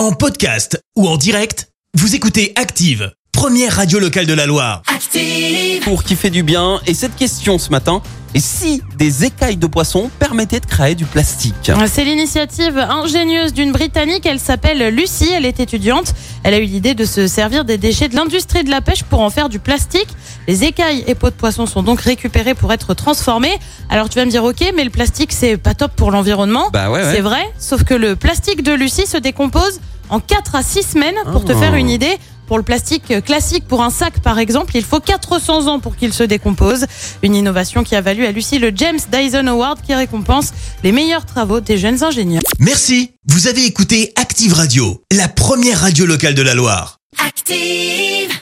En podcast ou en direct, vous écoutez Active, première radio locale de la Loire. Active. pour qui fait du bien. Et cette question ce matin, et si des écailles de poisson permettaient de créer du plastique? C'est l'initiative ingénieuse d'une Britannique. Elle s'appelle Lucie. Elle est étudiante. Elle a eu l'idée de se servir des déchets de l'industrie de la pêche pour en faire du plastique. Les écailles et peaux de poisson sont donc récupérées pour être transformées. Alors tu vas me dire, ok, mais le plastique c'est pas top pour l'environnement. Bah ouais, ouais. C'est vrai, sauf que le plastique de Lucie se décompose en 4 à 6 semaines. Pour te Oh. faire une idée, pour le plastique classique, pour un sac par exemple, il faut 400 ans pour qu'il se décompose. Une innovation qui a valu à Lucie le James Dyson Award qui récompense les meilleurs travaux des jeunes ingénieurs. Merci, vous avez écouté Active Radio, la première radio locale de la Loire. Active.